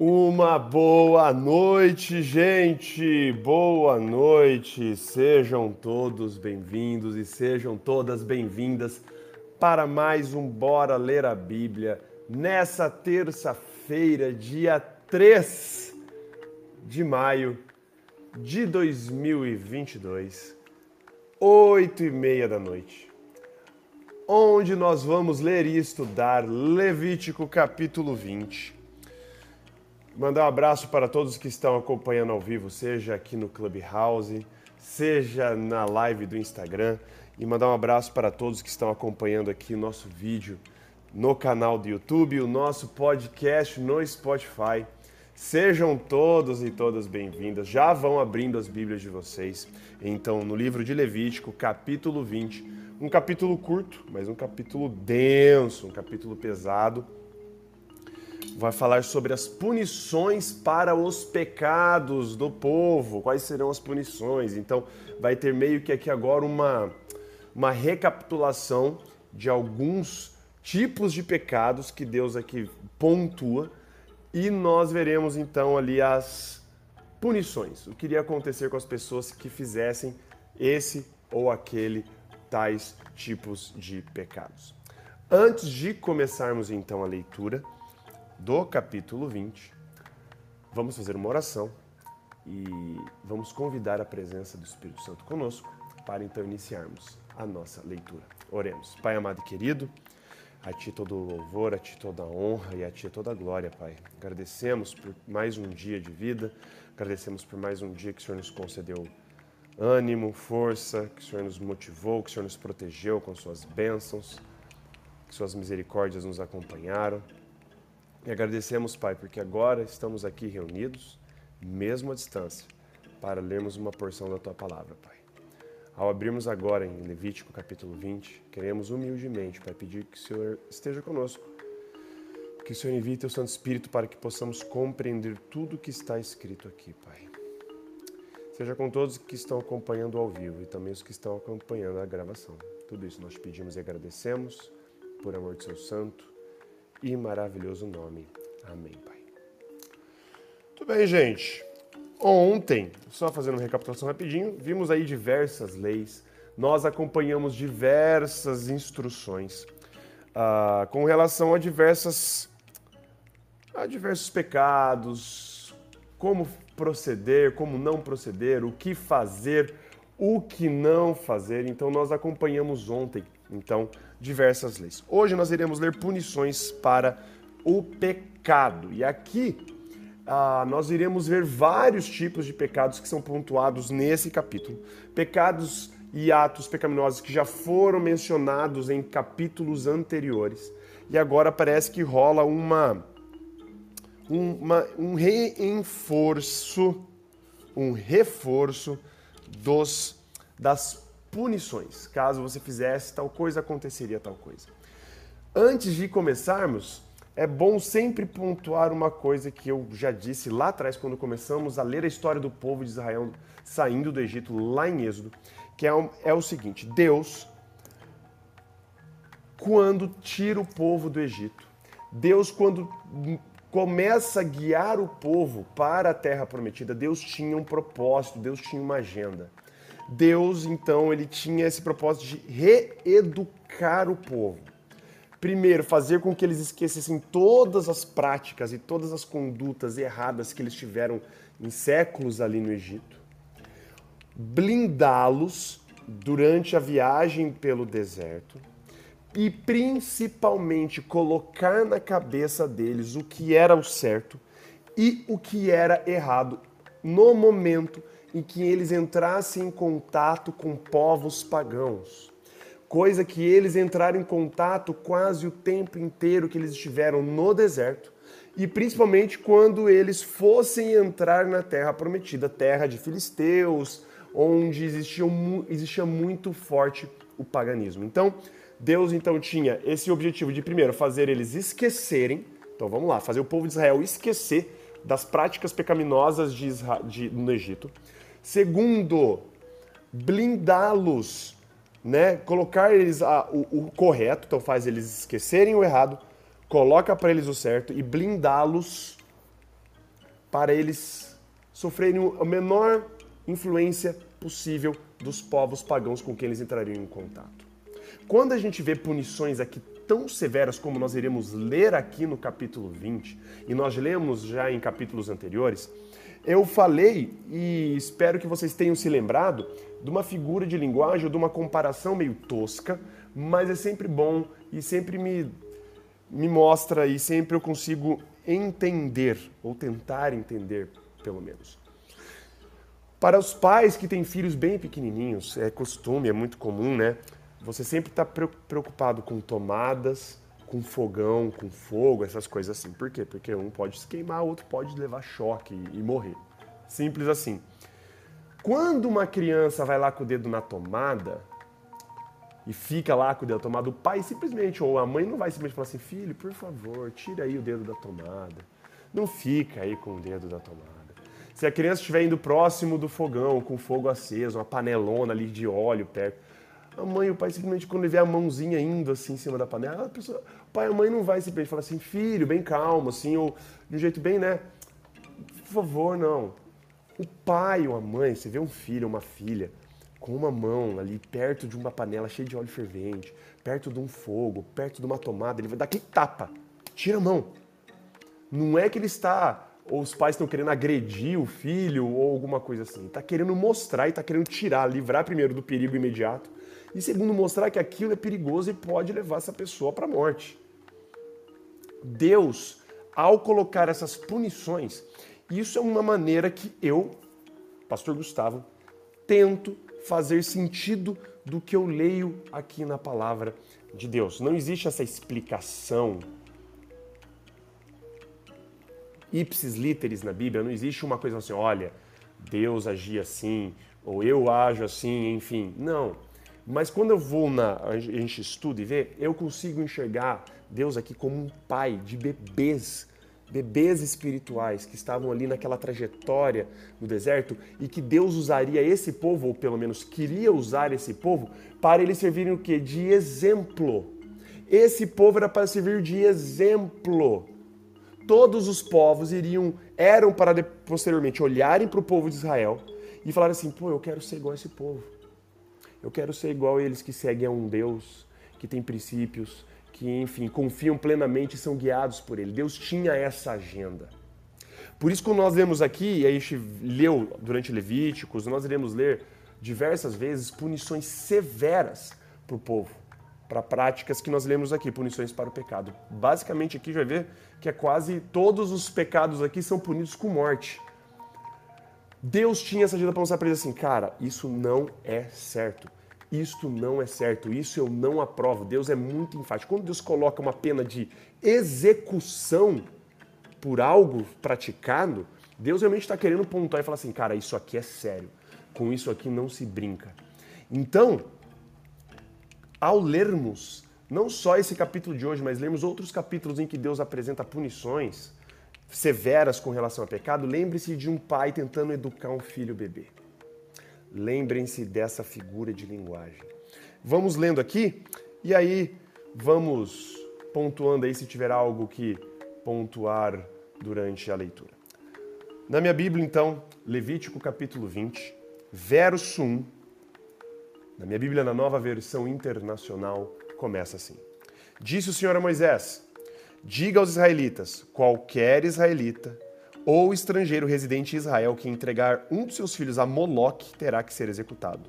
Uma boa noite, gente! Boa noite! Sejam todos bem-vindos e sejam todas bem-vindas para mais um Bora Ler a Bíblia nessa terça-feira, dia 3 de maio de 2022, 8 e meia da noite, onde nós vamos ler e estudar Levítico capítulo 20 Mandar um abraço para todos que estão acompanhando ao vivo, seja aqui no Clubhouse, seja na live do Instagram. E mandar um abraço para todos que estão acompanhando aqui o nosso vídeo no canal do YouTube, o nosso podcast no Spotify. Sejam todos e todas bem-vindas. Já vão abrindo as Bíblias de vocês. Então, no livro de Levítico, capítulo 20, um capítulo curto, mas um capítulo denso, um capítulo pesado vai falar sobre as punições para os pecados do povo. Quais serão as punições? Então, vai ter meio que aqui agora uma, uma recapitulação de alguns tipos de pecados que Deus aqui pontua e nós veremos então ali as punições. O que iria acontecer com as pessoas que fizessem esse ou aquele tais tipos de pecados. Antes de começarmos então a leitura, do capítulo 20, vamos fazer uma oração e vamos convidar a presença do Espírito Santo conosco para então iniciarmos a nossa leitura. Oremos. Pai amado e querido, a Ti todo o louvor, a Ti toda a honra e a Ti toda a glória, Pai. Agradecemos por mais um dia de vida, agradecemos por mais um dia que o Senhor nos concedeu ânimo, força, que o Senhor nos motivou, que o Senhor nos protegeu com Suas bênçãos, que Suas misericórdias nos acompanharam. E agradecemos, Pai, porque agora estamos aqui reunidos, mesmo à distância, para lermos uma porção da Tua palavra, Pai. Ao abrirmos agora em Levítico capítulo 20, queremos humildemente, Pai, pedir que o Senhor esteja conosco, que o Senhor envie Teu Santo Espírito para que possamos compreender tudo o que está escrito aqui, Pai. Seja com todos que estão acompanhando ao vivo e também os que estão acompanhando a gravação. Tudo isso nós pedimos e agradecemos por amor de Seu Santo e maravilhoso nome. Amém, Pai. Tudo bem, gente. Ontem, só fazendo uma recapitulação rapidinho, vimos aí diversas leis, nós acompanhamos diversas instruções uh, com relação a diversas a diversos pecados, como proceder, como não proceder, o que fazer, o que não fazer. Então nós acompanhamos ontem, então diversas leis. Hoje nós iremos ler punições para o pecado. E aqui ah, nós iremos ver vários tipos de pecados que são pontuados nesse capítulo. Pecados e atos pecaminosos que já foram mencionados em capítulos anteriores. E agora parece que rola uma, uma um reforço, um reforço dos das punições. Caso você fizesse tal coisa, aconteceria tal coisa. Antes de começarmos, é bom sempre pontuar uma coisa que eu já disse lá atrás, quando começamos a ler a história do povo de Israel saindo do Egito, lá em Êxodo, que é, é o seguinte: Deus, quando tira o povo do Egito, Deus, quando começa a guiar o povo para a terra prometida, Deus tinha um propósito, Deus tinha uma agenda. Deus, então, ele tinha esse propósito de reeducar o povo. Primeiro, fazer com que eles esquecessem todas as práticas e todas as condutas erradas que eles tiveram em séculos ali no Egito. Blindá-los durante a viagem pelo deserto e principalmente colocar na cabeça deles o que era o certo e o que era errado no momento em que eles entrassem em contato com povos pagãos. Coisa que eles entraram em contato quase o tempo inteiro que eles estiveram no deserto, e principalmente quando eles fossem entrar na terra prometida, terra de filisteus, onde existia, existia muito forte o paganismo. Então, Deus então tinha esse objetivo de primeiro fazer eles esquecerem, então vamos lá, fazer o povo de Israel esquecer das práticas pecaminosas de, de, no Egito. Segundo, blindá-los, né? Colocar eles a, o, o, correto, então faz eles esquecerem o errado, coloca para eles o certo e blindá-los para eles sofrerem a menor influência possível dos povos pagãos com quem eles entrariam em contato. Quando a gente vê punições aqui tão severas como nós iremos ler aqui no capítulo 20, e nós lemos já em capítulos anteriores, eu falei e espero que vocês tenham se lembrado de uma figura de linguagem ou de uma comparação meio tosca, mas é sempre bom e sempre me, me mostra e sempre eu consigo entender, ou tentar entender, pelo menos. Para os pais que têm filhos bem pequenininhos, é costume, é muito comum, né? Você sempre está preocupado com tomadas, com fogão, com fogo, essas coisas assim. Por quê? Porque um pode se queimar, outro pode levar choque e morrer. Simples assim. Quando uma criança vai lá com o dedo na tomada e fica lá com o dedo na tomada, o pai simplesmente, ou a mãe não vai simplesmente falar assim, filho, por favor, tira aí o dedo da tomada. Não fica aí com o dedo da tomada. Se a criança estiver indo próximo do fogão, com fogo aceso, uma panelona ali de óleo perto, a mãe e o pai simplesmente, quando ele vê a mãozinha indo assim em cima da panela, a pessoa, o pai e a mãe não vai simplesmente falar assim, filho, bem calmo, assim, ou de um jeito bem, né? Por favor, não. O pai ou a mãe, você vê um filho ou uma filha com uma mão ali perto de uma panela cheia de óleo fervente, perto de um fogo, perto de uma tomada, ele vai dar aquele tapa, tira a mão. Não é que ele está, ou os pais estão querendo agredir o filho ou alguma coisa assim. Está querendo mostrar e está querendo tirar, livrar primeiro do perigo imediato e segundo, mostrar que aquilo é perigoso e pode levar essa pessoa para a morte. Deus, ao colocar essas punições, isso é uma maneira que eu, Pastor Gustavo, tento fazer sentido do que eu leio aqui na palavra de Deus. Não existe essa explicação ipsis literis na Bíblia, não existe uma coisa assim, olha, Deus agia assim, ou eu ajo assim, enfim. Não. Mas quando eu vou na. A gente estuda e vê, eu consigo enxergar Deus aqui como um pai de bebês, bebês espirituais que estavam ali naquela trajetória no deserto e que Deus usaria esse povo, ou pelo menos queria usar esse povo, para eles servirem o quê? De exemplo. Esse povo era para servir de exemplo. Todos os povos iriam, eram para posteriormente olharem para o povo de Israel e falar assim: pô, eu quero ser igual a esse povo. Eu quero ser igual a eles que seguem a um Deus, que tem princípios, que, enfim, confiam plenamente e são guiados por Ele. Deus tinha essa agenda. Por isso, quando nós lemos aqui, e a gente leu durante Levíticos, nós iremos ler diversas vezes punições severas para o povo, para práticas que nós lemos aqui, punições para o pecado. Basicamente, aqui já vai ver que é quase todos os pecados aqui são punidos com morte. Deus tinha essa agenda para mostrar para eles assim, cara, isso não é certo. Isto não é certo, isso eu não aprovo. Deus é muito enfático. Quando Deus coloca uma pena de execução por algo praticado, Deus realmente está querendo pontuar e falar assim, cara, isso aqui é sério. Com isso aqui não se brinca. Então, ao lermos não só esse capítulo de hoje, mas lermos outros capítulos em que Deus apresenta punições, severas com relação ao pecado, lembre-se de um pai tentando educar um filho bebê. Lembrem-se dessa figura de linguagem. Vamos lendo aqui e aí vamos pontuando aí se tiver algo que pontuar durante a leitura. Na minha Bíblia, então, Levítico capítulo 20, verso 1. Na minha Bíblia, na nova versão internacional, começa assim: Disse o Senhor a Moisés: Diga aos israelitas: qualquer israelita ou estrangeiro residente em Israel que entregar um de seus filhos a Moloque terá que ser executado.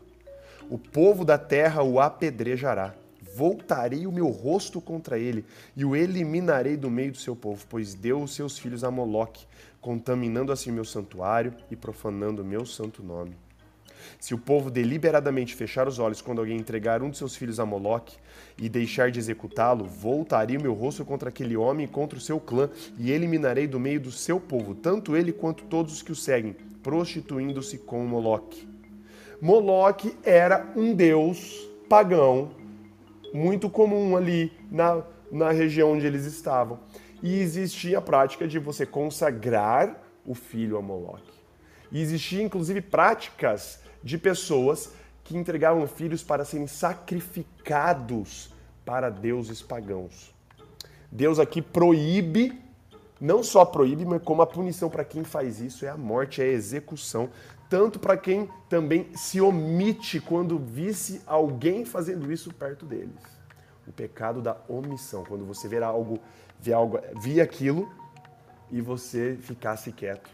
O povo da terra o apedrejará. Voltarei o meu rosto contra ele e o eliminarei do meio do seu povo, pois deu os seus filhos a Moloque, contaminando assim meu santuário e profanando meu santo nome. Se o povo deliberadamente fechar os olhos quando alguém entregar um de seus filhos a Moloque e deixar de executá-lo, voltarei o meu rosto contra aquele homem e contra o seu clã e eliminarei do meio do seu povo, tanto ele quanto todos os que o seguem, prostituindo-se com Moloque. Moloque era um deus pagão muito comum ali na, na região onde eles estavam. E existia a prática de você consagrar o filho a Moloque. E existia inclusive práticas de pessoas que entregavam filhos para serem sacrificados para deuses pagãos. Deus aqui proíbe não só proíbe, mas como a punição para quem faz isso é a morte, é a execução. Tanto para quem também se omite quando visse alguém fazendo isso perto deles. O pecado da omissão, quando você vê algo, vê algo, via aquilo e você ficasse quieto,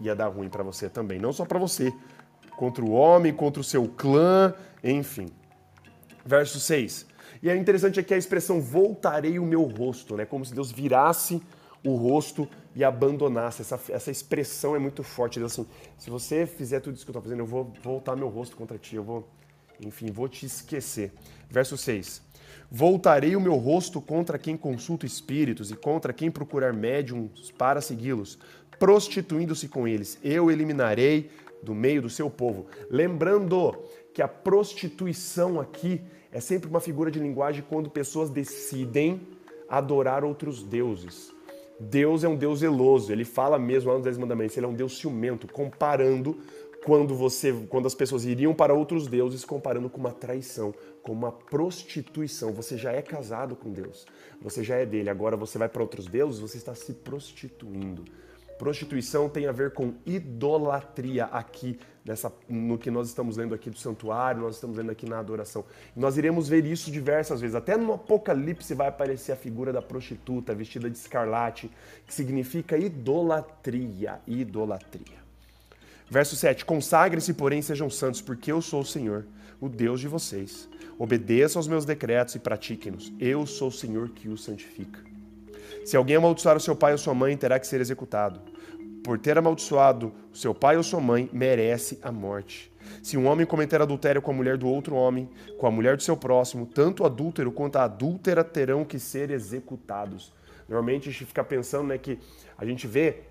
ia dar ruim para você também, não só para você, contra o homem, contra o seu clã, enfim. Verso 6. E é interessante aqui a expressão voltarei o meu rosto, né? Como se Deus virasse o rosto e abandonasse. Essa, essa expressão é muito forte. Deus assim, se você fizer tudo isso que eu estou fazendo, eu vou voltar meu rosto contra ti, eu vou, enfim, vou te esquecer. Verso 6. Voltarei o meu rosto contra quem consulta espíritos e contra quem procurar médiums para segui-los, prostituindo-se com eles. Eu eliminarei do meio do seu povo. Lembrando que a prostituição aqui é sempre uma figura de linguagem quando pessoas decidem adorar outros deuses. Deus é um Deus zeloso, ele fala mesmo lá nos Dez Mandamentos, ele é um Deus ciumento, comparando quando você, quando as pessoas iriam para outros deuses, comparando com uma traição, com uma prostituição. Você já é casado com Deus, você já é dele, agora você vai para outros deuses, você está se prostituindo. Prostituição tem a ver com idolatria aqui, nessa, no que nós estamos lendo aqui do santuário, nós estamos lendo aqui na adoração. nós iremos ver isso diversas vezes. Até no Apocalipse vai aparecer a figura da prostituta vestida de escarlate, que significa idolatria. Idolatria. Verso 7: Consagrem-se, porém, sejam santos, porque eu sou o Senhor, o Deus de vocês. Obedeçam aos meus decretos e pratiquem-nos. Eu sou o Senhor que os santifica. Se alguém amaldiçoar o seu pai ou sua mãe, terá que ser executado. Por ter amaldiçoado o seu pai ou sua mãe, merece a morte. Se um homem cometer adultério com a mulher do outro homem, com a mulher do seu próximo, tanto o adúltero quanto a adúltera terão que ser executados. Normalmente a gente fica pensando né, que a gente vê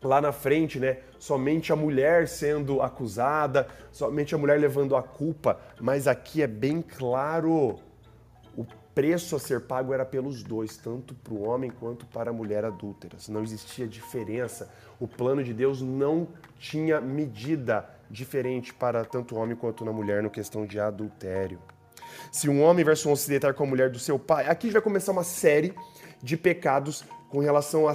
lá na frente, né, somente a mulher sendo acusada, somente a mulher levando a culpa, mas aqui é bem claro preço a ser pago era pelos dois, tanto para o homem quanto para a mulher adúltera. Não existia diferença. O plano de Deus não tinha medida diferente para tanto o homem quanto na mulher no questão de adultério. Se um homem, verso 11, se deitar com a mulher do seu pai, aqui vai começar uma série de pecados com relação a,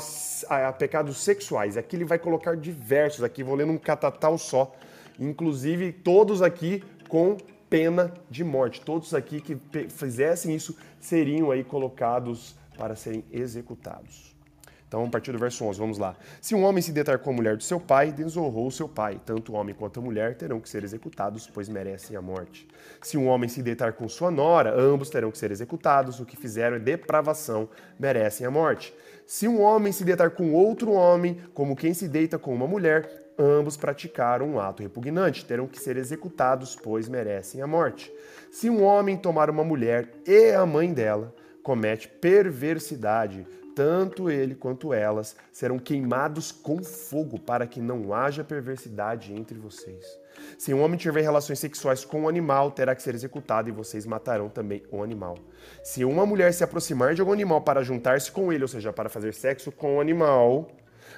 a, a pecados sexuais. Aqui ele vai colocar diversos, aqui vou ler num catatal só, inclusive todos aqui com pena de morte. Todos aqui que fizessem isso seriam aí colocados para serem executados. Então, a partir do verso 11, vamos lá. Se um homem se deitar com a mulher do seu pai, desonrou o seu pai. Tanto o homem quanto a mulher terão que ser executados, pois merecem a morte. Se um homem se deitar com sua nora, ambos terão que ser executados. O que fizeram é depravação, merecem a morte. Se um homem se deitar com outro homem, como quem se deita com uma mulher, ambos praticaram um ato repugnante, terão que ser executados, pois merecem a morte. Se um homem tomar uma mulher e a mãe dela, comete perversidade, tanto ele quanto elas serão queimados com fogo, para que não haja perversidade entre vocês. Se um homem tiver relações sexuais com um animal, terá que ser executado e vocês matarão também o animal. Se uma mulher se aproximar de algum animal para juntar-se com ele, ou seja, para fazer sexo com o animal,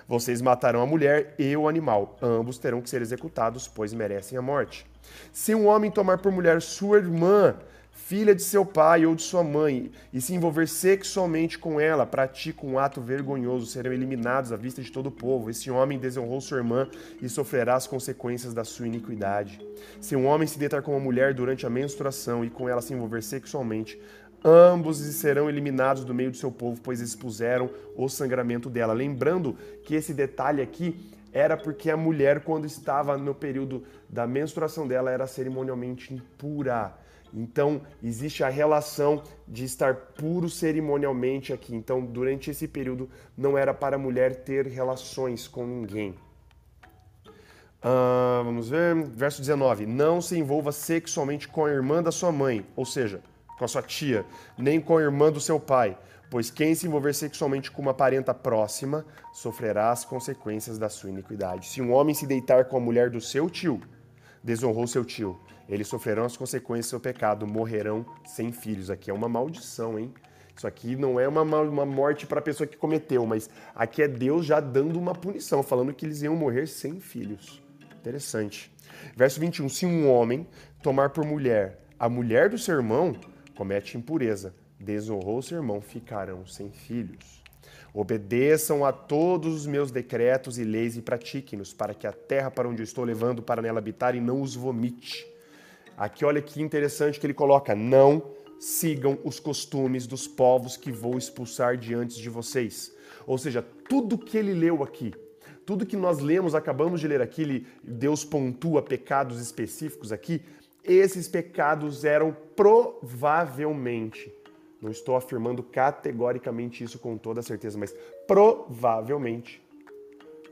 vocês matarão a mulher e o animal. Ambos terão que ser executados, pois merecem a morte. Se um homem tomar por mulher sua irmã, filha de seu pai ou de sua mãe, e se envolver sexualmente com ela, pratica um ato vergonhoso, serão eliminados à vista de todo o povo. Esse homem desonrou sua irmã e sofrerá as consequências da sua iniquidade. Se um homem se deitar com uma mulher durante a menstruação e com ela se envolver sexualmente, ambos serão eliminados do meio do seu povo, pois expuseram o sangramento dela. Lembrando que esse detalhe aqui era porque a mulher, quando estava no período da menstruação dela, era cerimonialmente impura. Então, existe a relação de estar puro cerimonialmente aqui. Então, durante esse período, não era para a mulher ter relações com ninguém. Uh, vamos ver, verso 19: Não se envolva sexualmente com a irmã da sua mãe, ou seja, com a sua tia, nem com a irmã do seu pai, pois quem se envolver sexualmente com uma parenta próxima sofrerá as consequências da sua iniquidade. Se um homem se deitar com a mulher do seu tio, desonrou seu tio, eles sofrerão as consequências do seu pecado, morrerão sem filhos. Aqui é uma maldição, hein? Isso aqui não é uma, uma morte para a pessoa que cometeu, mas aqui é Deus já dando uma punição, falando que eles iam morrer sem filhos. Interessante. Verso 21. Se um homem tomar por mulher a mulher do seu irmão, comete impureza, desonrou seu irmão, ficarão sem filhos. Obedeçam a todos os meus decretos e leis e pratiquem-nos, para que a terra para onde eu estou levando para nela habitar e não os vomite. Aqui olha que interessante que ele coloca: não sigam os costumes dos povos que vou expulsar diante de vocês. Ou seja, tudo que ele leu aqui, tudo que nós lemos, acabamos de ler aqui, Deus pontua pecados específicos aqui, esses pecados eram provavelmente, não estou afirmando categoricamente isso com toda certeza, mas provavelmente,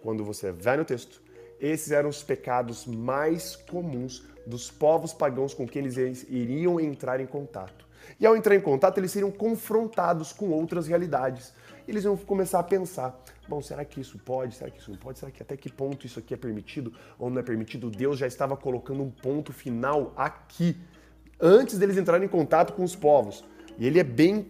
quando você vai no texto, esses eram os pecados mais comuns dos povos pagãos com quem eles iriam entrar em contato. E ao entrar em contato, eles seriam confrontados com outras realidades. Eles iam começar a pensar: bom, será que isso pode? Será que isso não pode? Será que até que ponto isso aqui é permitido ou não é permitido? Deus já estava colocando um ponto final aqui, antes deles entrarem em contato com os povos. E ele é bem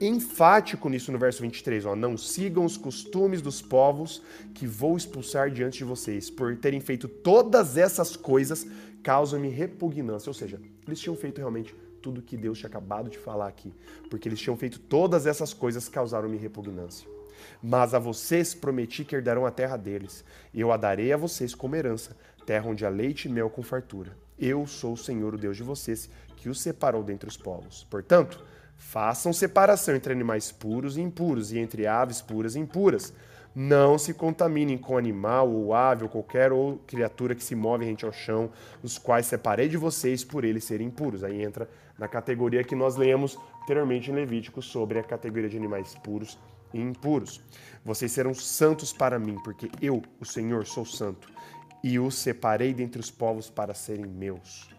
enfático nisso no verso 23, ó, não sigam os costumes dos povos que vou expulsar diante de vocês, por terem feito todas essas coisas, causam-me repugnância, ou seja, eles tinham feito realmente tudo que Deus tinha acabado de falar aqui, porque eles tinham feito todas essas coisas causaram-me repugnância. Mas a vocês prometi que herdarão a terra deles, e eu a darei a vocês como herança, terra onde há leite e mel com fartura. Eu sou o Senhor, o Deus de vocês, que os separou dentre os povos. Portanto, façam separação entre animais puros e impuros, e entre aves puras e impuras. Não se contaminem com animal ou ave ou qualquer ou criatura que se move rente ao chão, os quais separei de vocês por eles serem impuros. Aí entra na categoria que nós lemos anteriormente em Levítico sobre a categoria de animais puros e impuros. Vocês serão santos para mim, porque eu, o Senhor, sou santo, e os separei dentre os povos para serem meus.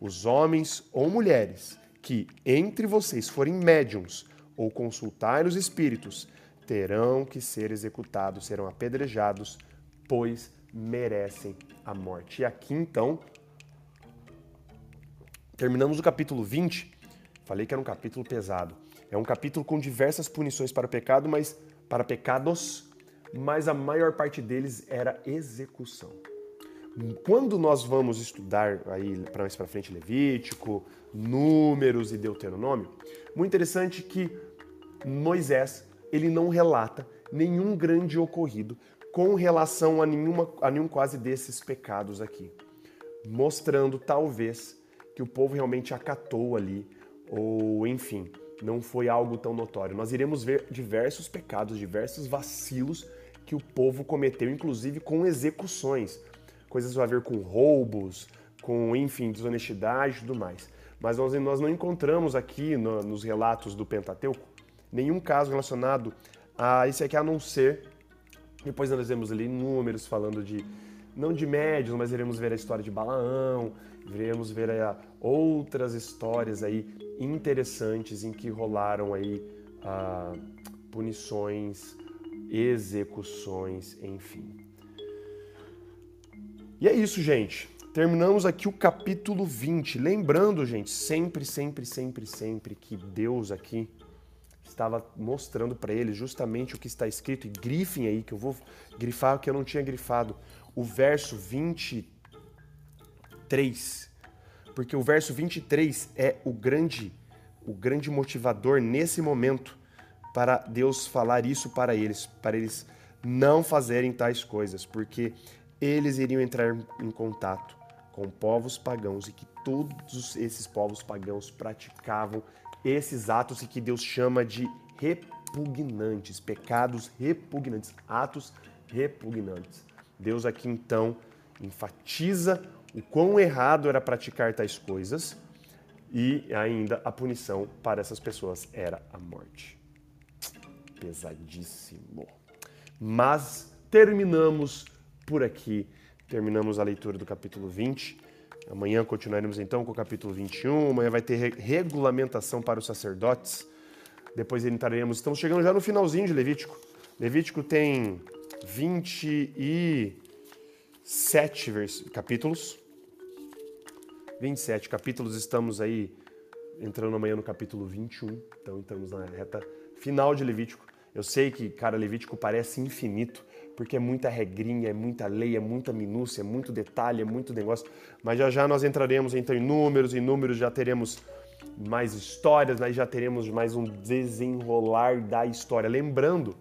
Os homens ou mulheres que entre vocês forem médiums ou consultarem os espíritos, terão que ser executados, serão apedrejados, pois merecem a morte. E aqui então, terminamos o capítulo 20. Falei que era um capítulo pesado. É um capítulo com diversas punições para o pecado, mas para pecados, mas a maior parte deles era execução. Quando nós vamos estudar aí para mais para frente Levítico, Números e Deuteronômio, muito interessante que Moisés ele não relata nenhum grande ocorrido com relação a, nenhuma, a nenhum quase desses pecados aqui, mostrando talvez que o povo realmente acatou ali, ou enfim, não foi algo tão notório. Nós iremos ver diversos pecados, diversos vacilos que o povo cometeu, inclusive com execuções, coisas a ver com roubos, com, enfim, desonestidade e tudo mais. Mas nós, nós não encontramos aqui no, nos relatos do Pentateuco nenhum caso relacionado a isso aqui, a não ser. Depois nós vemos ali números falando de, não de médios, mas iremos ver a história de Balaão, iremos ver aí, outras histórias aí interessantes em que rolaram aí ah, punições, execuções, enfim. E é isso, gente. Terminamos aqui o capítulo 20. Lembrando, gente, sempre, sempre, sempre, sempre que Deus aqui estava mostrando para eles justamente o que está escrito, e grifem aí, que eu vou grifar o que eu não tinha grifado, o verso 23. Porque o verso 23 é o grande, o grande motivador nesse momento para Deus falar isso para eles, para eles não fazerem tais coisas, porque eles iriam entrar em contato com povos pagãos e que todos esses povos pagãos praticavam esses atos que Deus chama de repugnantes, pecados repugnantes, atos repugnantes. Deus aqui então enfatiza o quão errado era praticar tais coisas e ainda a punição para essas pessoas era a morte. Pesadíssimo. Mas terminamos por aqui, terminamos a leitura do capítulo 20. Amanhã continuaremos então com o capítulo 21. Amanhã vai ter regulamentação para os sacerdotes. Depois entraremos. Estamos chegando já no finalzinho de Levítico. Levítico tem 27 vers... capítulos. 27 capítulos. Estamos aí entrando amanhã no capítulo 21. Então estamos na reta final de Levítico. Eu sei que, cara, Levítico parece infinito porque é muita regrinha, é muita lei, é muita minúcia, é muito detalhe, é muito negócio. Mas já já nós entraremos então em números, em números já teremos mais histórias, nós já teremos mais um desenrolar da história. Lembrando,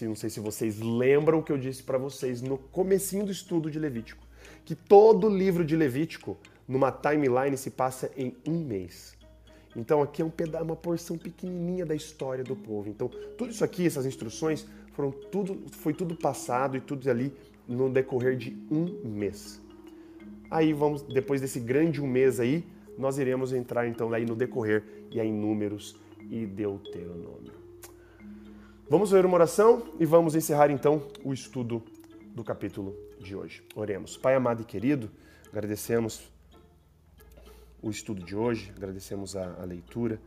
não sei se vocês lembram o que eu disse para vocês no comecinho do estudo de Levítico, que todo livro de Levítico, numa timeline, se passa em um mês. Então aqui é um pedaço, uma porção pequenininha da história do povo. Então tudo isso aqui, essas instruções, foram tudo, foi tudo passado e tudo ali no decorrer de um mês. Aí vamos, depois desse grande um mês aí, nós iremos entrar então aí no decorrer e aí em Números e Deuteronômio. Vamos ler uma oração e vamos encerrar então o estudo do capítulo de hoje. Oremos. Pai amado e querido, agradecemos o estudo de hoje, agradecemos a, a leitura,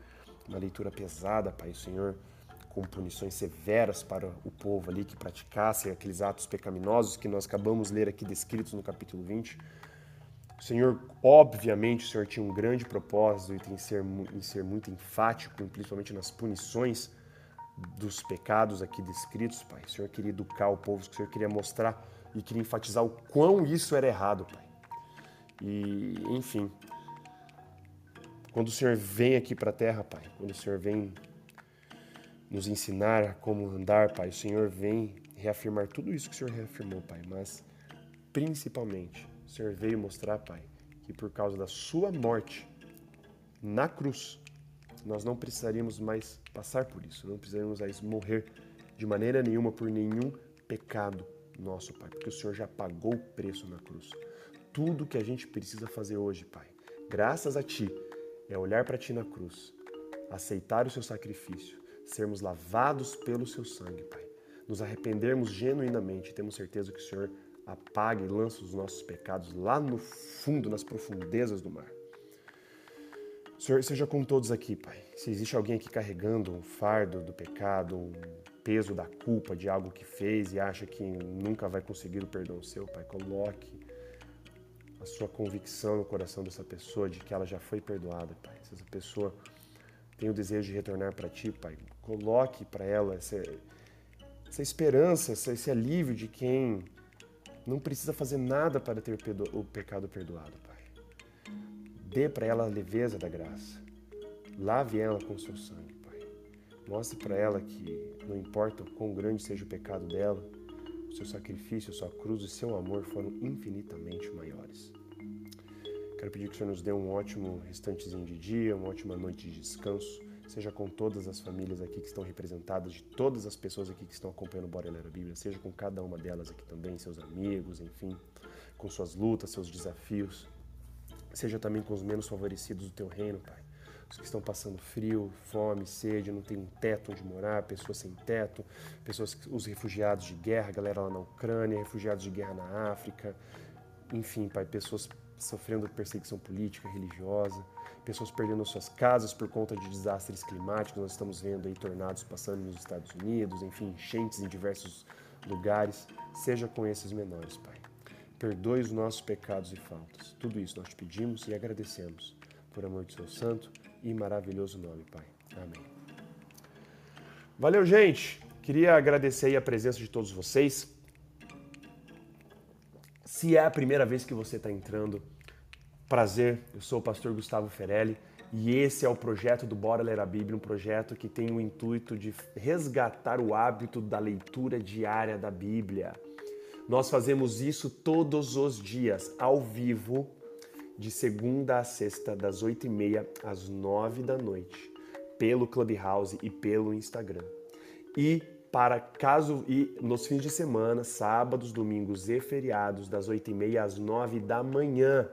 uma leitura pesada, Pai, Senhor, com punições severas para o povo ali que praticasse aqueles atos pecaminosos que nós acabamos de ler aqui descritos no capítulo 20. O Senhor, obviamente, o Senhor tinha um grande propósito em ser, em ser muito enfático, principalmente nas punições dos pecados aqui descritos, Pai. O Senhor queria educar o povo, o Senhor queria mostrar e queria enfatizar o quão isso era errado, Pai. E, enfim, quando o Senhor vem aqui para a terra, Pai, quando o Senhor vem nos ensinar como andar, Pai, o Senhor vem reafirmar tudo isso que o Senhor reafirmou, Pai, mas principalmente o Senhor veio mostrar, Pai, que por causa da Sua morte na cruz, nós não precisaríamos mais passar por isso, não precisaríamos mais morrer de maneira nenhuma por nenhum pecado nosso, Pai, porque o Senhor já pagou o preço na cruz. Tudo que a gente precisa fazer hoje, Pai, graças a Ti, é olhar para Ti na cruz, aceitar o Seu sacrifício, sermos lavados pelo Seu sangue, Pai, nos arrependermos genuinamente, temos certeza que o Senhor apaga e lança os nossos pecados lá no fundo, nas profundezas do mar. Senhor, seja com todos aqui, Pai. Se existe alguém aqui carregando um fardo do pecado, um peso da culpa de algo que fez e acha que nunca vai conseguir o perdão seu, Pai, coloque a sua convicção no coração dessa pessoa de que ela já foi perdoada, Pai. Se essa pessoa tem o desejo de retornar para Ti, Pai, coloque para ela essa, essa esperança, esse alívio de quem não precisa fazer nada para ter o pecado perdoado, Pai. Dê para ela a leveza da graça. Lave ela com o seu sangue, Pai. Mostre para ela que não importa o quão grande seja o pecado dela, seu sacrifício, sua cruz e seu amor foram infinitamente maiores. Quero pedir que o Senhor nos dê um ótimo restantezinho de dia, uma ótima noite de descanso seja com todas as famílias aqui que estão representadas, de todas as pessoas aqui que estão acompanhando o Bora Ler a Bíblia, seja com cada uma delas aqui também, seus amigos, enfim, com suas lutas, seus desafios, seja também com os menos favorecidos do teu reino, Pai. Os que estão passando frio, fome, sede, não tem um teto onde morar, pessoas sem teto, pessoas, os refugiados de guerra, galera lá na Ucrânia, refugiados de guerra na África, enfim, Pai, pessoas sofrendo perseguição política, religiosa pessoas perdendo suas casas por conta de desastres climáticos. Nós estamos vendo aí tornados passando nos Estados Unidos, enfim, enchentes em diversos lugares. Seja com esses menores, Pai. Perdoe os nossos pecados e faltas. Tudo isso nós te pedimos e agradecemos. Por amor de seu santo e maravilhoso nome, Pai. Amém. Valeu, gente. Queria agradecer a presença de todos vocês. Se é a primeira vez que você está entrando Prazer, eu sou o pastor Gustavo Ferelli e esse é o projeto do Bora Ler a Bíblia, um projeto que tem o intuito de resgatar o hábito da leitura diária da Bíblia. Nós fazemos isso todos os dias, ao vivo, de segunda a sexta, das oito e meia às nove da noite, pelo Clubhouse e pelo Instagram. E para caso e nos fins de semana, sábados, domingos e feriados, das oito e meia às nove da manhã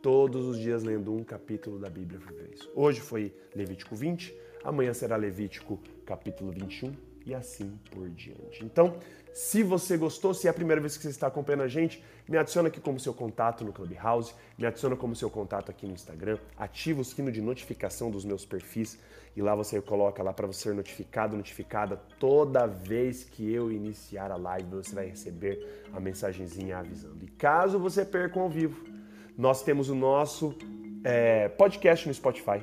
todos os dias lendo um capítulo da Bíblia por vez. Hoje foi Levítico 20, amanhã será Levítico capítulo 21 e assim por diante. Então, se você gostou, se é a primeira vez que você está acompanhando a gente, me adiciona aqui como seu contato no Clubhouse, me adiciona como seu contato aqui no Instagram, ativa o sino de notificação dos meus perfis e lá você coloca lá para você ser notificado, notificada toda vez que eu iniciar a live, você vai receber a mensagenzinha avisando. E caso você perca ao vivo, nós temos o nosso é, podcast no Spotify.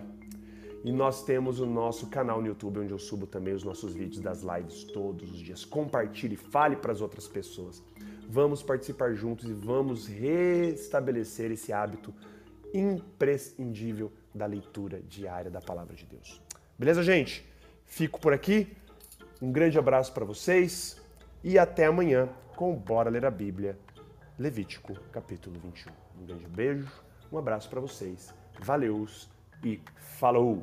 E nós temos o nosso canal no YouTube, onde eu subo também os nossos vídeos das lives todos os dias. Compartilhe, fale para as outras pessoas. Vamos participar juntos e vamos restabelecer esse hábito imprescindível da leitura diária da palavra de Deus. Beleza, gente? Fico por aqui. Um grande abraço para vocês e até amanhã com Bora Ler a Bíblia, Levítico, capítulo 21. Um grande beijo, um abraço para vocês. Valeus e falou!